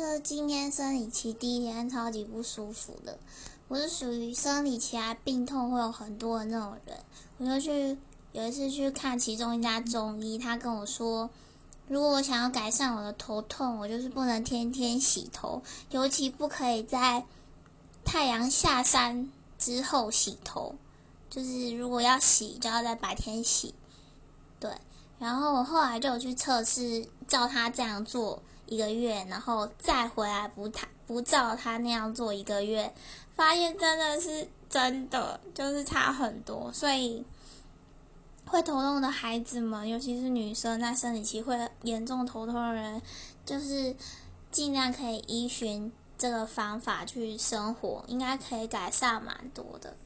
就是今天生理期第一天超级不舒服的，我是属于生理期来病痛会有很多的那种人。我就去有一次去看其中一家中医，他跟我说，如果我想要改善我的头痛，我就是不能天天洗头，尤其不可以在太阳下山之后洗头，就是如果要洗，就要在白天洗。对，然后我后来就有去测试，照他这样做。一个月，然后再回来不他不照他那样做一个月，发现真的是真的，就是差很多。所以会头痛的孩子们，尤其是女生在生理期会严重头痛的人，就是尽量可以依循这个方法去生活，应该可以改善蛮多的。